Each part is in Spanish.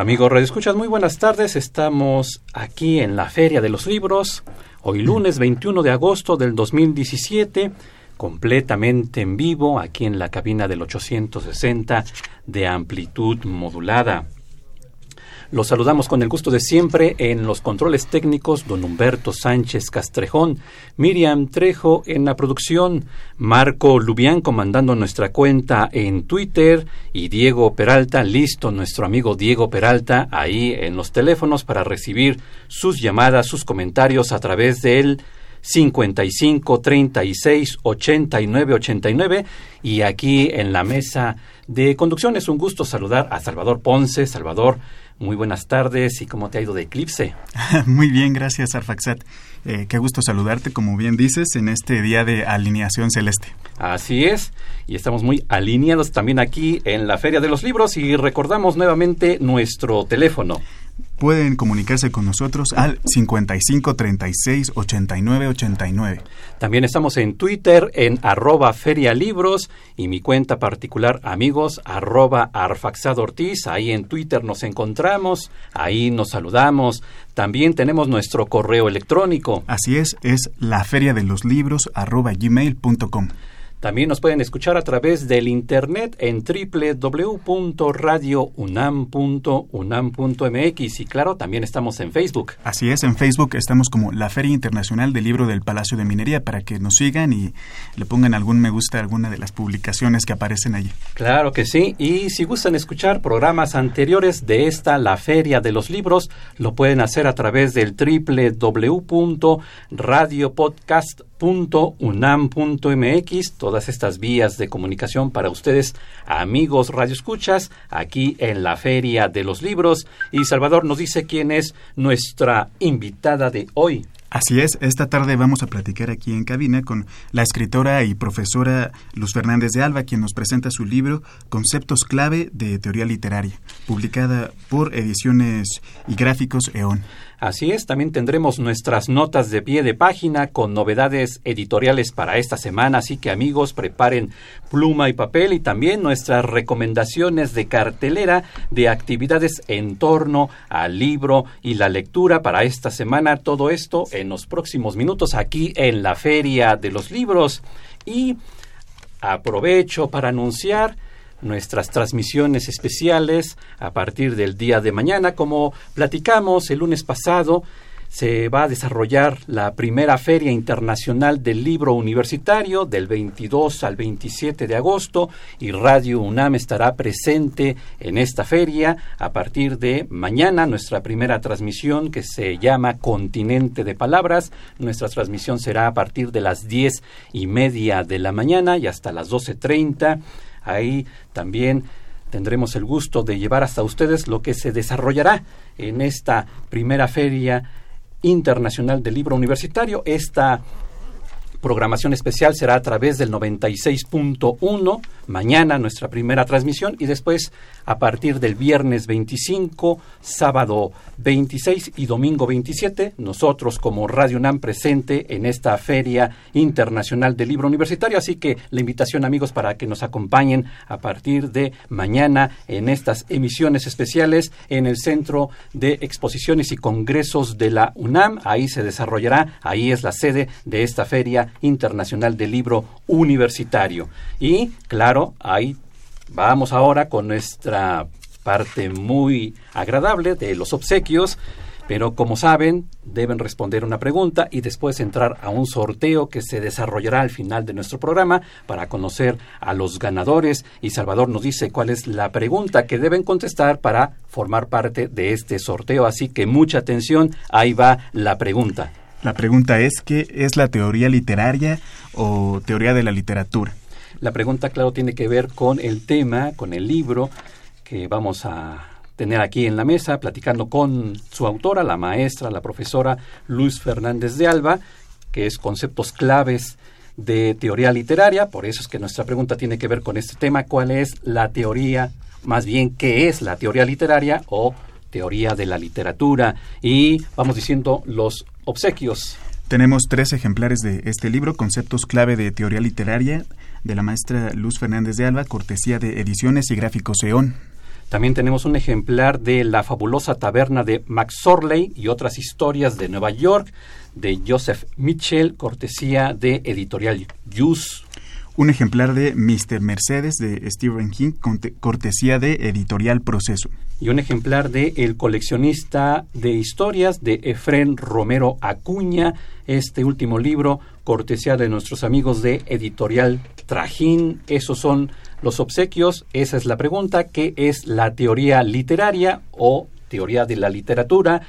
Amigos Escuchas, muy buenas tardes. Estamos aquí en la Feria de los Libros, hoy lunes 21 de agosto del 2017, completamente en vivo, aquí en la cabina del 860 de amplitud modulada. Los saludamos con el gusto de siempre en los controles técnicos, don Humberto Sánchez Castrejón, Miriam Trejo en la producción, Marco Lubián comandando nuestra cuenta en Twitter y Diego Peralta, listo nuestro amigo Diego Peralta ahí en los teléfonos para recibir sus llamadas, sus comentarios a través de él. 55 36 89 89 y aquí en la mesa de conducción es un gusto saludar a Salvador Ponce. Salvador, muy buenas tardes y cómo te ha ido de eclipse. Muy bien, gracias Arfaxat. Eh, qué gusto saludarte, como bien dices, en este día de alineación celeste. Así es, y estamos muy alineados también aquí en la Feria de los Libros y recordamos nuevamente nuestro teléfono pueden comunicarse con nosotros al 55 36 89 89. También estamos en Twitter en arroba ferialibros y mi cuenta particular amigos arroba Ortiz. Ahí en Twitter nos encontramos, ahí nos saludamos. También tenemos nuestro correo electrónico. Así es, es la feria de los libros arroba gmail.com. También nos pueden escuchar a través del internet en www.radiounam.unam.mx y claro, también estamos en Facebook. Así es, en Facebook estamos como la Feria Internacional del Libro del Palacio de Minería para que nos sigan y le pongan algún me gusta a alguna de las publicaciones que aparecen allí. Claro que sí, y si gustan escuchar programas anteriores de esta, la Feria de los Libros, lo pueden hacer a través del www.radiopodcast.com .unam.mx, todas estas vías de comunicación para ustedes, amigos radioescuchas, aquí en la Feria de los Libros. Y Salvador nos dice quién es nuestra invitada de hoy. Así es, esta tarde vamos a platicar aquí en cabina con la escritora y profesora Luz Fernández de Alba, quien nos presenta su libro Conceptos clave de teoría literaria, publicada por Ediciones y Gráficos EON. Así es, también tendremos nuestras notas de pie de página con novedades editoriales para esta semana, así que amigos preparen pluma y papel y también nuestras recomendaciones de cartelera de actividades en torno al libro y la lectura para esta semana. Todo esto en los próximos minutos aquí en la Feria de los Libros y aprovecho para anunciar nuestras transmisiones especiales a partir del día de mañana. Como platicamos el lunes pasado, se va a desarrollar la primera Feria Internacional del Libro Universitario del 22 al 27 de agosto y Radio UNAM estará presente en esta feria a partir de mañana, nuestra primera transmisión que se llama Continente de Palabras. Nuestra transmisión será a partir de las diez y media de la mañana y hasta las doce treinta Ahí también tendremos el gusto de llevar hasta ustedes lo que se desarrollará en esta primera feria internacional del libro universitario. Esta programación especial será a través del 96.1, mañana nuestra primera transmisión y después a partir del viernes 25, sábado 26 y domingo 27, nosotros como Radio NAM presente en esta Feria Internacional del Libro Universitario, así que la invitación amigos para que nos acompañen a partir de mañana en estas emisiones especiales en el Centro de Exposiciones y Congresos de la UNAM, ahí se desarrollará, ahí es la sede de esta Feria Internacional del Libro Universitario. Y claro, ahí vamos ahora con nuestra parte muy agradable de los obsequios. Pero como saben, deben responder una pregunta y después entrar a un sorteo que se desarrollará al final de nuestro programa para conocer a los ganadores. Y Salvador nos dice cuál es la pregunta que deben contestar para formar parte de este sorteo. Así que mucha atención, ahí va la pregunta. La pregunta es, ¿qué es la teoría literaria o teoría de la literatura? La pregunta, claro, tiene que ver con el tema, con el libro que vamos a tener aquí en la mesa, platicando con su autora, la maestra, la profesora Luz Fernández de Alba, que es conceptos claves de teoría literaria. Por eso es que nuestra pregunta tiene que ver con este tema, ¿cuál es la teoría, más bien, qué es la teoría literaria o teoría de la literatura? Y vamos diciendo los obsequios. Tenemos tres ejemplares de este libro, Conceptos clave de teoría literaria, de la maestra Luz Fernández de Alba, cortesía de Ediciones y Gráficos EON. También tenemos un ejemplar de La fabulosa taberna de Max Sorley y otras historias de Nueva York de Joseph Mitchell, cortesía de Editorial Jus. Un ejemplar de Mr. Mercedes de Stephen King, cortesía de Editorial Proceso y un ejemplar de El coleccionista de historias de Efren Romero Acuña, este último libro, cortesía de nuestros amigos de Editorial Trajín. Esos son los obsequios, esa es la pregunta, ¿qué es la teoría literaria o teoría de la literatura?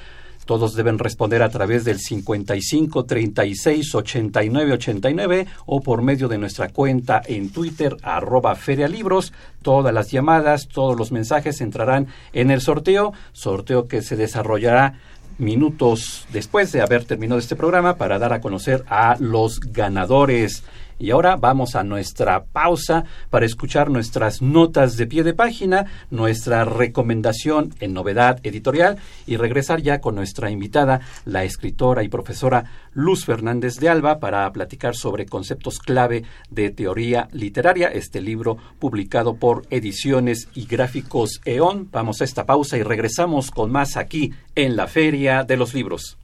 Todos deben responder a través del 55 36 89 89 o por medio de nuestra cuenta en Twitter arroba ferialibros. Todas las llamadas, todos los mensajes entrarán en el sorteo, sorteo que se desarrollará minutos después de haber terminado este programa para dar a conocer a los ganadores. Y ahora vamos a nuestra pausa para escuchar nuestras notas de pie de página, nuestra recomendación en novedad editorial y regresar ya con nuestra invitada, la escritora y profesora Luz Fernández de Alba, para platicar sobre conceptos clave de teoría literaria, este libro publicado por Ediciones y Gráficos EON. Vamos a esta pausa y regresamos con más aquí en la Feria de los Libros.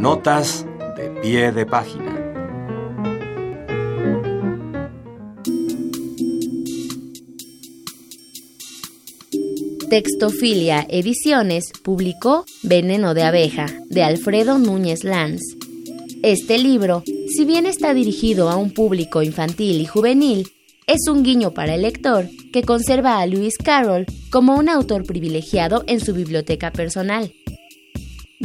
Notas de pie de página. Textofilia Ediciones publicó Veneno de abeja de Alfredo Núñez Lanz. Este libro, si bien está dirigido a un público infantil y juvenil, es un guiño para el lector que conserva a Lewis Carroll como un autor privilegiado en su biblioteca personal.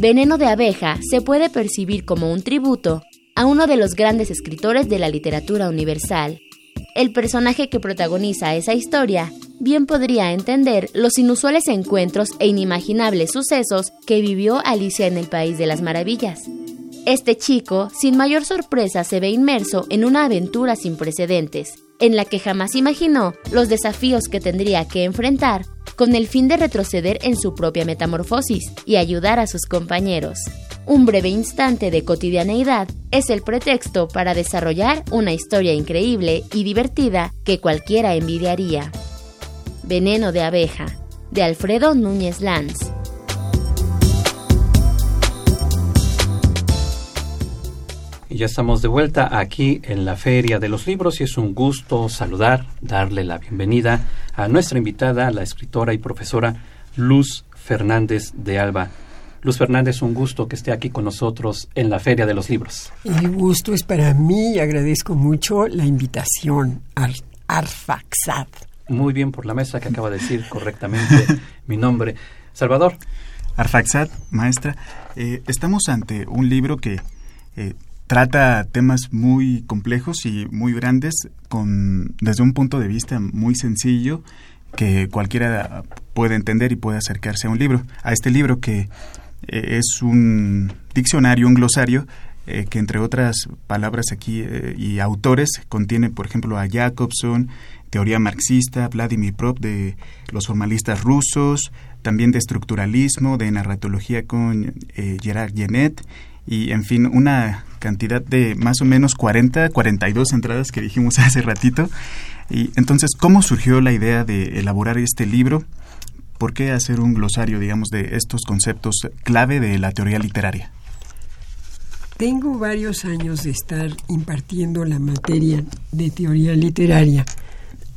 Veneno de abeja se puede percibir como un tributo a uno de los grandes escritores de la literatura universal. El personaje que protagoniza esa historia bien podría entender los inusuales encuentros e inimaginables sucesos que vivió Alicia en el País de las Maravillas. Este chico, sin mayor sorpresa, se ve inmerso en una aventura sin precedentes, en la que jamás imaginó los desafíos que tendría que enfrentar con el fin de retroceder en su propia metamorfosis y ayudar a sus compañeros. Un breve instante de cotidianeidad es el pretexto para desarrollar una historia increíble y divertida que cualquiera envidiaría. Veneno de abeja, de Alfredo Núñez Lanz. Y ya estamos de vuelta aquí en la Feria de los Libros y es un gusto saludar, darle la bienvenida a nuestra invitada, la escritora y profesora Luz Fernández de Alba. Luz Fernández, un gusto que esté aquí con nosotros en la Feria de los Libros. El gusto es para mí y agradezco mucho la invitación al Arfaxad. Muy bien por la mesa que acaba de decir correctamente mi nombre. Salvador. Arfaxad, maestra, eh, estamos ante un libro que eh, trata temas muy complejos y muy grandes con desde un punto de vista muy sencillo que cualquiera puede entender y puede acercarse a un libro, a este libro que eh, es un diccionario, un glosario eh, que entre otras palabras aquí eh, y autores contiene, por ejemplo, a Jacobson, teoría marxista, Vladimir Prop de los formalistas rusos, también de estructuralismo, de narratología con Gerard Genet y en fin, una cantidad de más o menos 40, 42 entradas que dijimos hace ratito. Y entonces, ¿cómo surgió la idea de elaborar este libro? ¿Por qué hacer un glosario, digamos, de estos conceptos clave de la teoría literaria? Tengo varios años de estar impartiendo la materia de teoría literaria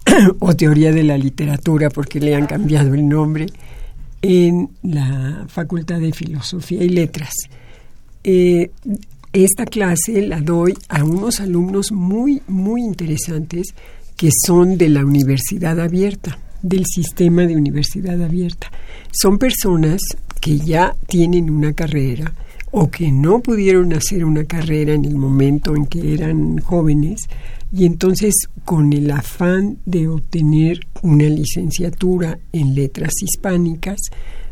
o teoría de la literatura, porque le han cambiado el nombre, en la Facultad de Filosofía y Letras. Eh, esta clase la doy a unos alumnos muy, muy interesantes que son de la Universidad Abierta, del sistema de Universidad Abierta. Son personas que ya tienen una carrera o que no pudieron hacer una carrera en el momento en que eran jóvenes y entonces con el afán de obtener una licenciatura en letras hispánicas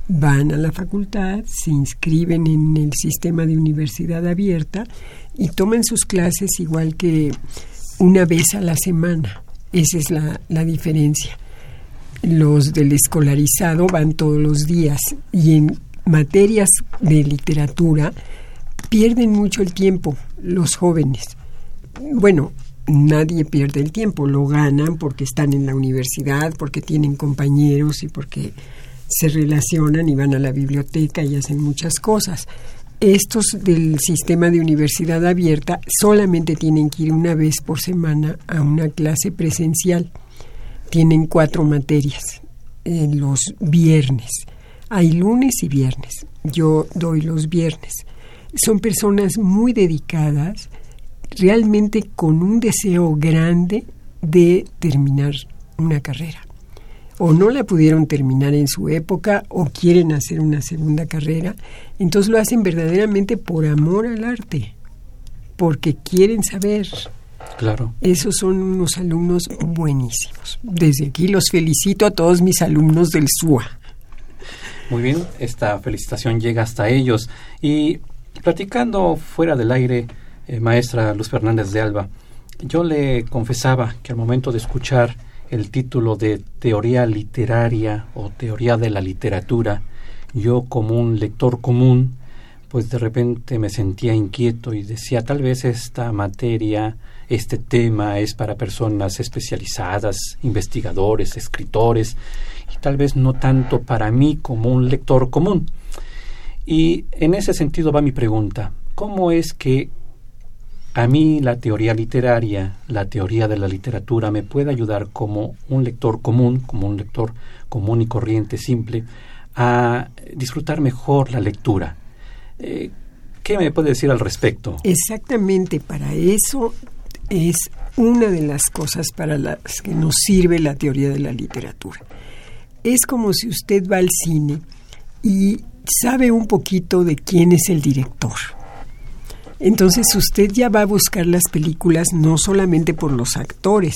van a la facultad, se inscriben en el sistema de universidad abierta y toman sus clases igual que una vez a la semana. Esa es la, la diferencia. Los del escolarizado van todos los días y en materias de literatura pierden mucho el tiempo los jóvenes. Bueno, nadie pierde el tiempo, lo ganan porque están en la universidad, porque tienen compañeros y porque se relacionan y van a la biblioteca y hacen muchas cosas. Estos del sistema de universidad abierta solamente tienen que ir una vez por semana a una clase presencial. Tienen cuatro materias en los viernes. Hay lunes y viernes. Yo doy los viernes. Son personas muy dedicadas, realmente con un deseo grande de terminar una carrera o no la pudieron terminar en su época o quieren hacer una segunda carrera, entonces lo hacen verdaderamente por amor al arte, porque quieren saber. Claro. Esos son unos alumnos buenísimos. Desde aquí los felicito a todos mis alumnos del SUA. Muy bien, esta felicitación llega hasta ellos. Y platicando fuera del aire, eh, maestra Luz Fernández de Alba, yo le confesaba que al momento de escuchar el título de teoría literaria o teoría de la literatura, yo como un lector común, pues de repente me sentía inquieto y decía, tal vez esta materia, este tema es para personas especializadas, investigadores, escritores, y tal vez no tanto para mí como un lector común. Y en ese sentido va mi pregunta, ¿cómo es que a mí la teoría literaria, la teoría de la literatura me puede ayudar como un lector común, como un lector común y corriente, simple, a disfrutar mejor la lectura. Eh, ¿Qué me puede decir al respecto? Exactamente, para eso es una de las cosas para las que nos sirve la teoría de la literatura. Es como si usted va al cine y sabe un poquito de quién es el director entonces usted ya va a buscar las películas no solamente por los actores,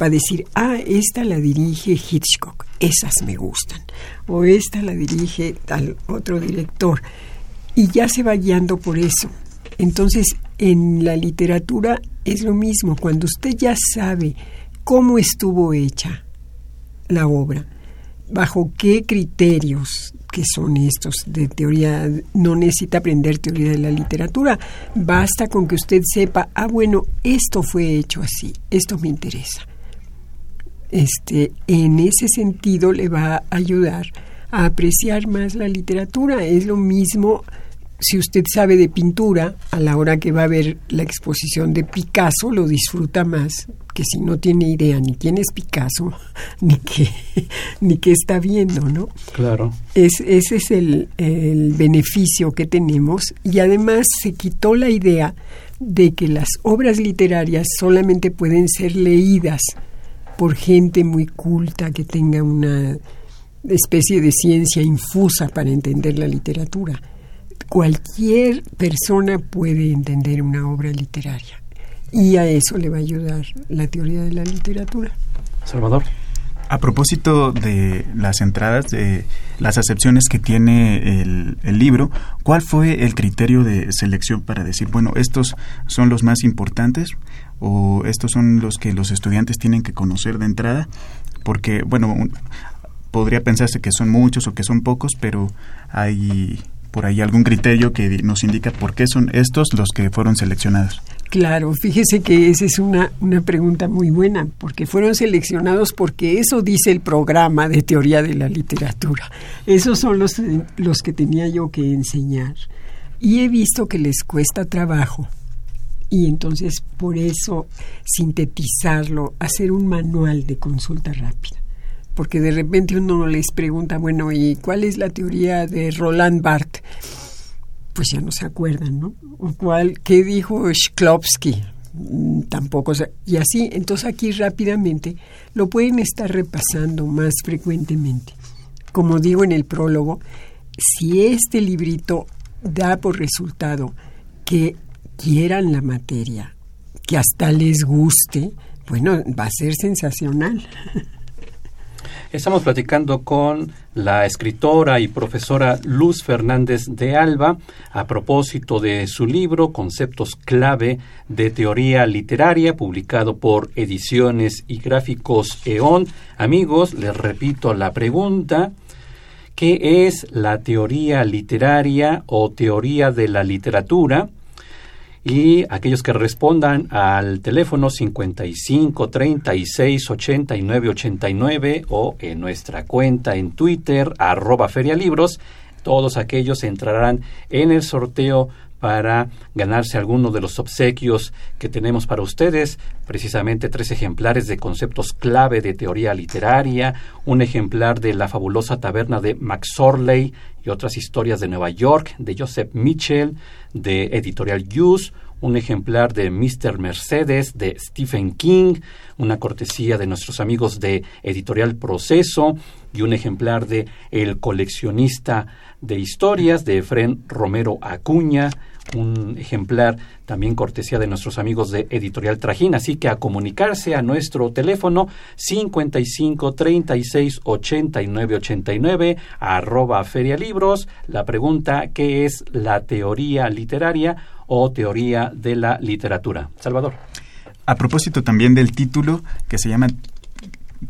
va a decir, ah, esta la dirige Hitchcock, esas me gustan, o esta la dirige tal otro director, y ya se va guiando por eso. Entonces, en la literatura es lo mismo, cuando usted ya sabe cómo estuvo hecha la obra, bajo qué criterios que son estos de teoría, no necesita aprender teoría de la literatura, basta con que usted sepa, ah, bueno, esto fue hecho así, esto me interesa. Este, en ese sentido le va a ayudar a apreciar más la literatura. Es lo mismo si usted sabe de pintura, a la hora que va a ver la exposición de Picasso, lo disfruta más que si no tiene idea ni quién es Picasso, ni qué, ni qué está viendo, ¿no? Claro. Es, ese es el, el beneficio que tenemos y además se quitó la idea de que las obras literarias solamente pueden ser leídas por gente muy culta que tenga una especie de ciencia infusa para entender la literatura cualquier persona puede entender una obra literaria y a eso le va a ayudar la teoría de la literatura. Salvador. A propósito de las entradas, de las acepciones que tiene el, el, libro, ¿cuál fue el criterio de selección para decir, bueno, estos son los más importantes o estos son los que los estudiantes tienen que conocer de entrada? Porque, bueno, podría pensarse que son muchos o que son pocos, pero hay por ahí algún criterio que nos indica por qué son estos los que fueron seleccionados. Claro, fíjese que esa es una, una pregunta muy buena, porque fueron seleccionados porque eso dice el programa de teoría de la literatura. Esos son los, los que tenía yo que enseñar. Y he visto que les cuesta trabajo y entonces por eso sintetizarlo, hacer un manual de consulta rápida. Porque de repente uno les pregunta, bueno, ¿y cuál es la teoría de Roland Barthes? Pues ya no se acuerdan, ¿no? ¿O cuál, ¿Qué dijo Shklovsky? Mm, tampoco. Y así, entonces aquí rápidamente lo pueden estar repasando más frecuentemente. Como digo en el prólogo, si este librito da por resultado que quieran la materia, que hasta les guste, bueno, va a ser sensacional. Estamos platicando con la escritora y profesora Luz Fernández de Alba a propósito de su libro Conceptos clave de teoría literaria, publicado por Ediciones y Gráficos EON. Amigos, les repito la pregunta. ¿Qué es la teoría literaria o teoría de la literatura? Y aquellos que respondan al teléfono 55 36 89 89 o en nuestra cuenta en Twitter arroba ferialibros, todos aquellos entrarán en el sorteo para ganarse alguno de los obsequios que tenemos para ustedes, precisamente tres ejemplares de conceptos clave de teoría literaria, un ejemplar de La fabulosa taberna de Max Orley y otras historias de Nueva York de Joseph Mitchell, de Editorial Use, un ejemplar de Mr. Mercedes de Stephen King, una cortesía de nuestros amigos de Editorial Proceso y un ejemplar de El coleccionista de historias de Efren Romero Acuña, un ejemplar también cortesía de nuestros amigos de Editorial Trajín, así que a comunicarse a nuestro teléfono 55 36 89 89 arroba ferialibros. La pregunta, ¿qué es la teoría literaria o teoría de la literatura? Salvador. A propósito también del título que se llama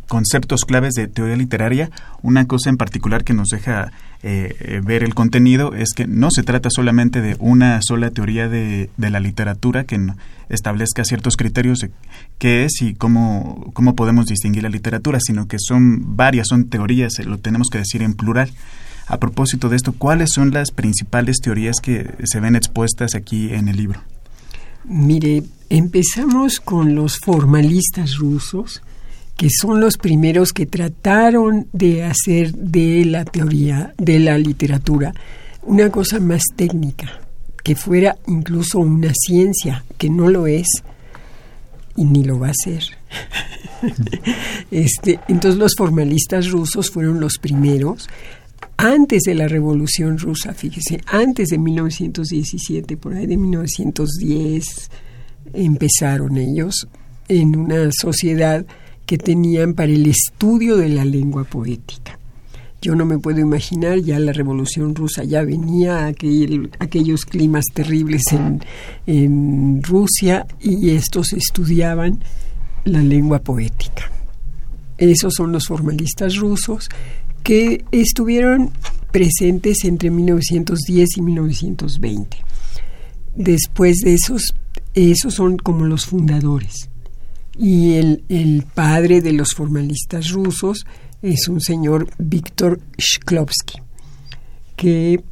conceptos claves de teoría literaria, una cosa en particular que nos deja eh, eh, ver el contenido es que no se trata solamente de una sola teoría de, la literatura que establezca ciertos criterios de qué es y cómo, cómo podemos distinguir la literatura, sino que son varias, son teorías, eh, lo tenemos que decir en plural. A propósito de esto, ¿cuáles son las principales teorías que se ven expuestas aquí en el libro? Mire, empezamos con los formalistas rusos, que son los primeros que trataron de hacer de la teoría, de la literatura, una cosa más técnica, que fuera incluso una ciencia, que no lo es y ni lo va a ser. este, entonces los formalistas rusos fueron los primeros, antes de la Revolución Rusa, fíjese, antes de 1917, por ahí de 1910, empezaron ellos en una sociedad que tenían para el estudio de la lengua poética. Yo no me puedo imaginar, ya la revolución rusa ya venía, aquel, aquellos climas terribles en, en Rusia y estos estudiaban la lengua poética. Esos son los formalistas rusos que estuvieron presentes entre 1910 y 1920. Después de esos, esos son como los fundadores y el, el padre de los formalistas rusos es un señor Víctor Shklovsky, que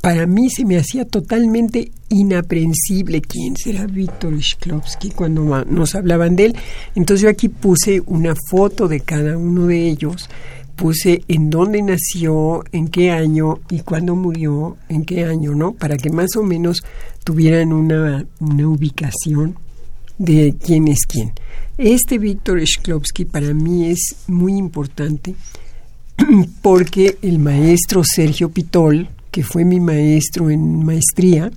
para mí se me hacía totalmente inaprensible quién será Víctor Shklovsky cuando nos hablaban de él. Entonces yo aquí puse una foto de cada uno de ellos, puse en dónde nació, en qué año y cuándo murió, en qué año, ¿no? Para que más o menos tuvieran una, una ubicación de quién es quién. Este Víctor Shklovsky para mí es muy importante porque el maestro Sergio Pitol, que fue mi maestro en maestría,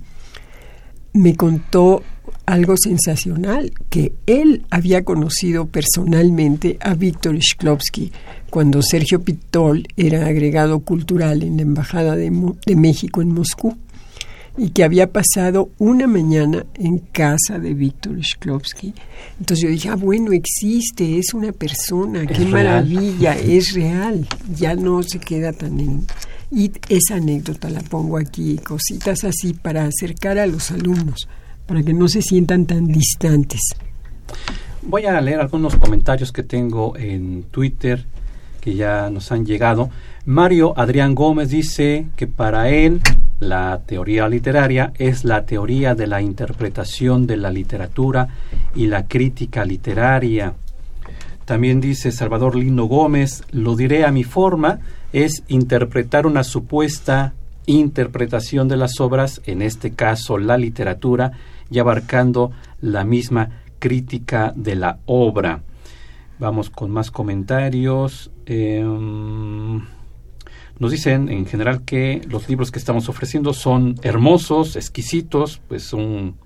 me contó algo sensacional, que él había conocido personalmente a Víctor Shklovsky cuando Sergio Pitol era agregado cultural en la Embajada de, de México en Moscú y que había pasado una mañana en casa de Víctor Shklovsky. Entonces yo dije, ah, bueno, existe, es una persona, qué maravilla, es real, ya no se queda tan en... Y esa anécdota la pongo aquí, cositas así para acercar a los alumnos, para que no se sientan tan distantes. Voy a leer algunos comentarios que tengo en Twitter que ya nos han llegado. Mario Adrián Gómez dice que para él La teoría literaria es la teoría de la interpretación de la literatura y la crítica literaria. También dice Salvador Lino Gómez, lo diré a mi forma, es interpretar una supuesta interpretación de las obras, en este caso la literatura, y abarcando la misma crítica de la obra. Vamos con más comentarios. Em, nos dicen en general que los libros que estamos ofreciendo son hermosos, exquisitos, pues un,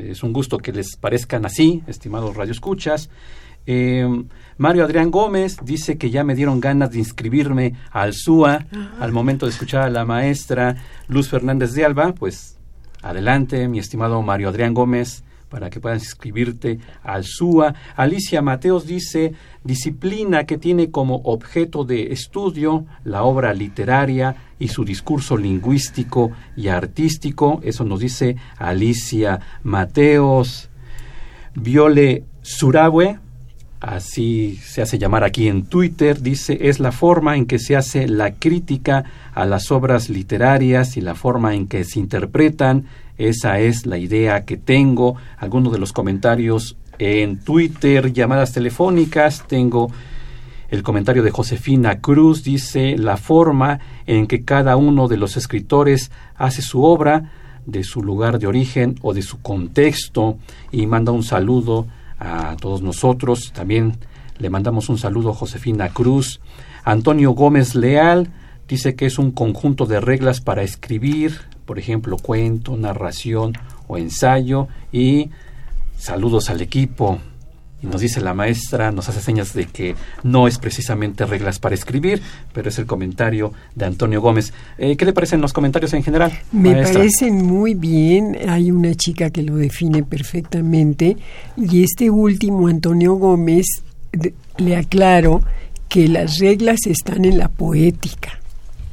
es un gusto que les parezcan así, estimados radioescuchas. Eh, Mario Adrián Gómez dice que ya me dieron ganas de inscribirme al SUA al momento de escuchar a la maestra Luz Fernández de Alba. Pues adelante, mi estimado Mario Adrián Gómez, para que puedas inscribirte al SUA. Alicia Mateos dice disciplina que tiene como objeto de estudio la obra literaria y su discurso lingüístico y artístico. Eso nos dice Alicia Mateos. Viole Surahue así se hace llamar aquí en Twitter, dice, es la forma en que se hace la crítica a las obras literarias y la forma en que se interpretan. Esa es la idea que tengo. Algunos de los comentarios en Twitter, llamadas telefónicas, tengo el comentario de Josefina Cruz, dice, la forma en que cada uno de los escritores hace su obra, de su lugar de origen o de su contexto, y manda un saludo a todos nosotros. También le mandamos un saludo a Josefina Cruz. Antonio Gómez Leal dice que es un conjunto de reglas para escribir, por ejemplo, cuento, narración o ensayo. Y saludos al equipo. Y nos dice la maestra, nos hace señas de que no es precisamente reglas para escribir, pero es el comentario de Antonio Gómez. Eh, ¿Qué le parecen los comentarios en general? Me parecen muy bien. Hay una chica que lo define perfectamente. Y este último, Antonio Gómez, le aclaro que las reglas están en la poética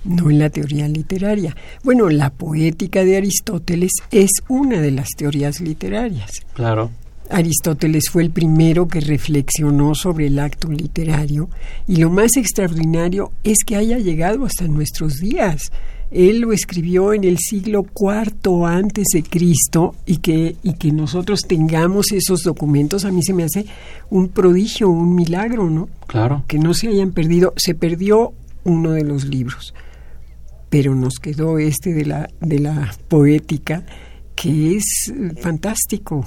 no en la teoría literaria. Bueno, la poética de Aristóteles es una de las teorías literarias. Claro. Aristóteles fue el primero que reflexionó sobre el acto literario y lo más extraordinario es que haya llegado hasta nuestros días. Él lo escribió en el siglo IV antes de Cristo y que, y que nosotros tengamos esos documentos a mí se me hace un prodigio, un milagro, ¿no? Claro. Que no se hayan perdido. Se perdió uno de los libros, pero nos quedó este de la, de la poética que es fantástico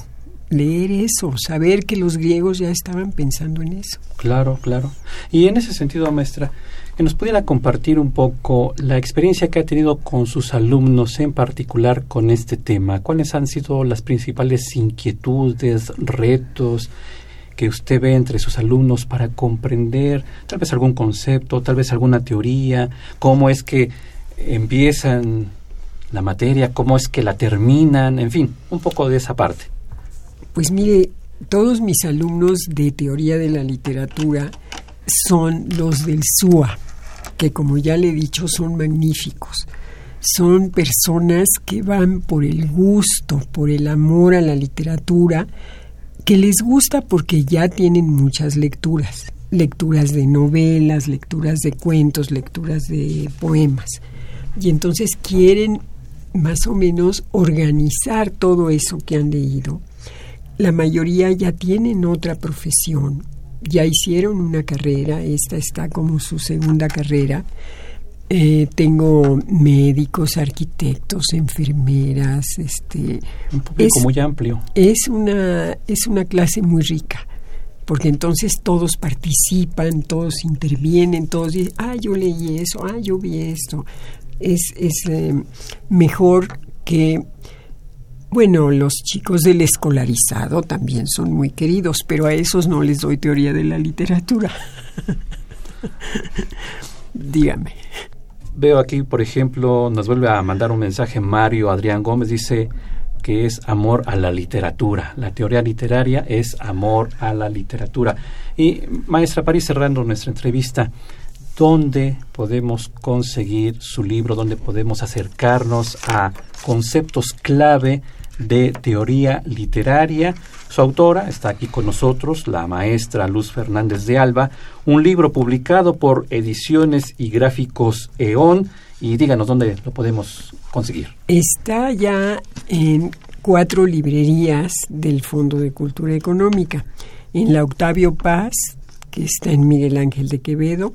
leer eso, saber que los griegos ya estaban pensando en eso. Claro, claro. Y en ese sentido, maestra, que nos pudiera compartir un poco la experiencia que ha tenido con sus alumnos, en particular con este tema. ¿Cuáles han sido las principales inquietudes, retos que usted ve entre sus alumnos para comprender tal vez algún concepto, tal vez alguna teoría? ¿Cómo es que empiezan la materia? ¿Cómo es que la terminan? En fin, un poco de esa parte. Pues mire, todos mis alumnos de teoría de la literatura son los del SUA, que como ya le he dicho son magníficos. Son personas que van por el gusto, por el amor a la literatura, que les gusta porque ya tienen muchas lecturas, lecturas de novelas, lecturas de cuentos, lecturas de poemas. Y entonces quieren más o menos organizar todo eso que han leído la mayoría ya tienen otra profesión, ya hicieron una carrera, esta está como su segunda carrera. Eh, tengo médicos, arquitectos, enfermeras, este un público muy amplio. Es una es una clase muy rica, porque entonces todos participan, todos intervienen, todos dicen, ah, yo leí eso, ah, yo vi esto. Es, es eh, mejor que bueno, los chicos del escolarizado también son muy queridos, pero a esos no les doy teoría de la literatura. Dígame. Veo aquí, por ejemplo, nos vuelve a mandar un mensaje Mario Adrián Gómez, dice que es amor a la literatura. La teoría literaria es amor a la literatura. Y maestra París, cerrando nuestra entrevista, ¿dónde podemos conseguir su libro? ¿Dónde podemos acercarnos a conceptos clave de teoría literaria. Su autora está aquí con nosotros, la maestra Luz Fernández de Alba, un libro publicado por Ediciones y Gráficos EON y díganos dónde lo podemos conseguir. Está ya en cuatro librerías del Fondo de Cultura Económica. En la Octavio Paz, que está en Miguel Ángel de Quevedo,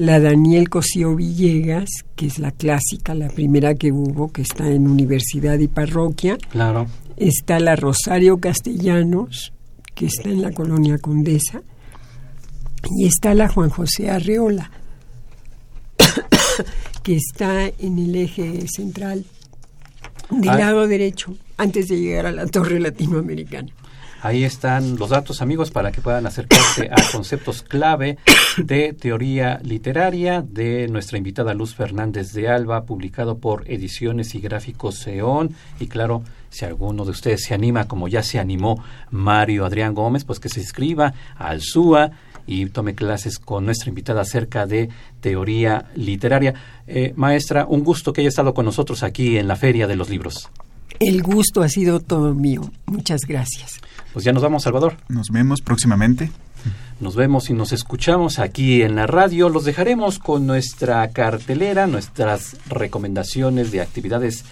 la Daniel Cosío Villegas, que es la clásica, la primera que hubo, que está en Universidad y Parroquia. Claro. Está la Rosario Castellanos, que está en la Colonia Condesa. Y está la Juan José Arreola, que está en el eje central del Ah. lado derecho, antes de llegar a la Torre Latinoamericana. Ahí están los datos, amigos, para que puedan acercarse a conceptos clave de teoría literaria de nuestra invitada Luz Fernández de Alba, publicado por Ediciones y Gráficos Seón. Y claro, si alguno de ustedes se anima, como ya se animó Mario Adrián Gómez, pues que se inscriba al SUA y tome clases con nuestra invitada acerca de teoría literaria. Eh, maestra, un gusto que haya estado con nosotros aquí en la Feria de los Libros. El gusto ha sido todo mío. Muchas gracias. Pues ya nos vamos, Salvador. Nos vemos próximamente. Nos vemos y nos escuchamos aquí en la radio. Los dejaremos con nuestra cartelera, nuestras recomendaciones de actividades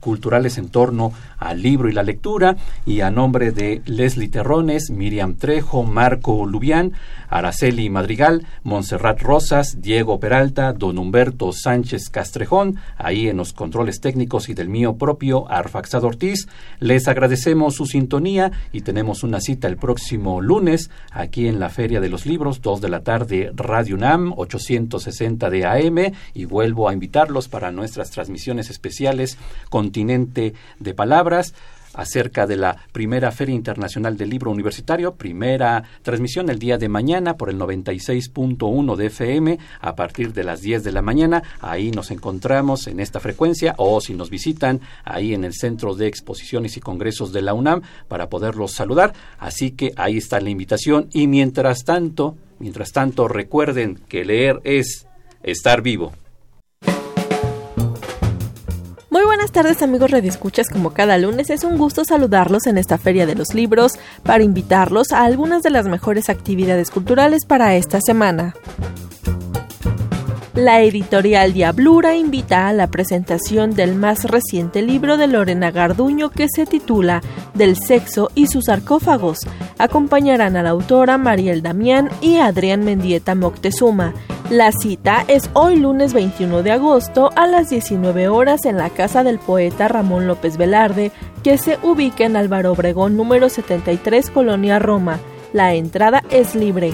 culturales en torno al libro y la lectura y a nombre de Leslie Terrones, Miriam Trejo, Marco Lubián, Araceli Madrigal, Montserrat Rosas, Diego Peralta, Don Humberto Sánchez Castrejón, ahí en los controles técnicos y del mío propio Arfaxado Ortiz, les agradecemos su sintonía y tenemos una cita el próximo lunes aquí en la Feria de los Libros, 2 de la tarde, Radio UNAM, 860 de AM y vuelvo a invitarlos para nuestras transmisiones especiales Continente de Palabras acerca de la primera Feria Internacional del Libro Universitario, primera transmisión el día de mañana por el 96.1 de FM a partir de las 10 de la mañana. Ahí nos encontramos en esta frecuencia o si nos visitan ahí en el Centro de Exposiciones y Congresos de la UNAM para poderlos saludar. Así que ahí está la invitación y mientras tanto, mientras tanto recuerden que leer es estar vivo. Buenas tardes amigos redescuchas, como cada lunes es un gusto saludarlos en esta Feria de los Libros para invitarlos a algunas de las mejores actividades culturales para esta semana. La editorial Diablura invita a la presentación del más reciente libro de Lorena Garduño que se titula Del sexo y sus sarcófagos. Acompañarán a la autora Mariel Damián y Adrián Mendieta Moctezuma. La cita es hoy lunes 21 de agosto a las 19 horas en la casa del poeta Ramón López Velarde, que se ubica en Álvaro Obregón número 73, Colonia Roma. La entrada es libre.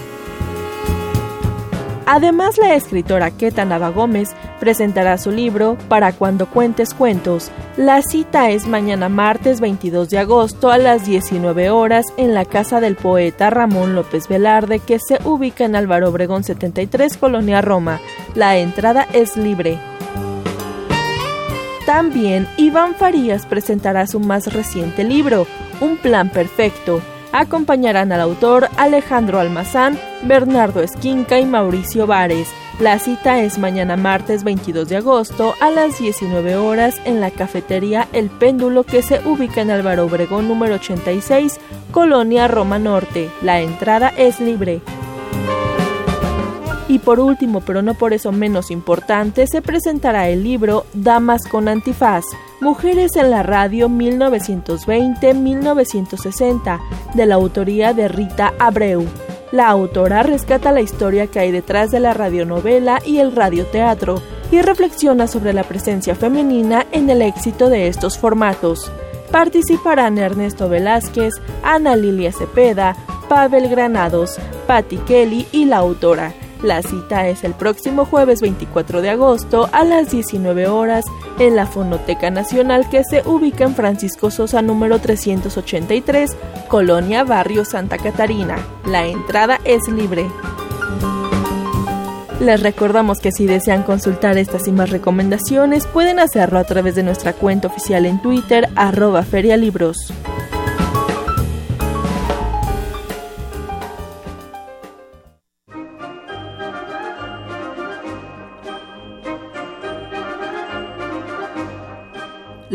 Además, la escritora Keta Nava Gómez presentará su libro Para cuando cuentes cuentos. La cita es mañana martes 22 de agosto a las 19 horas en la casa del poeta Ramón López Velarde que se ubica en Álvaro Obregón 73, Colonia Roma. La entrada es libre. También Iván Farías presentará su más reciente libro, Un Plan Perfecto. Acompañarán al autor Alejandro Almazán, Bernardo Esquinca y Mauricio Vares. La cita es mañana martes 22 de agosto a las 19 horas en la cafetería El Péndulo que se ubica en Álvaro Obregón número 86, Colonia Roma Norte. La entrada es libre. Y por último, pero no por eso menos importante, se presentará el libro Damas con Antifaz, Mujeres en la Radio 1920-1960, de la autoría de Rita Abreu. La autora rescata la historia que hay detrás de la radionovela y el radioteatro y reflexiona sobre la presencia femenina en el éxito de estos formatos. Participarán Ernesto Velázquez, Ana Lilia Cepeda, Pavel Granados, Patti Kelly y la autora. La cita es el próximo jueves 24 de agosto a las 19 horas en la Fonoteca Nacional que se ubica en Francisco Sosa número 383, Colonia Barrio Santa Catarina. La entrada es libre. Les recordamos que si desean consultar estas y más recomendaciones pueden hacerlo a través de nuestra cuenta oficial en Twitter arroba ferialibros.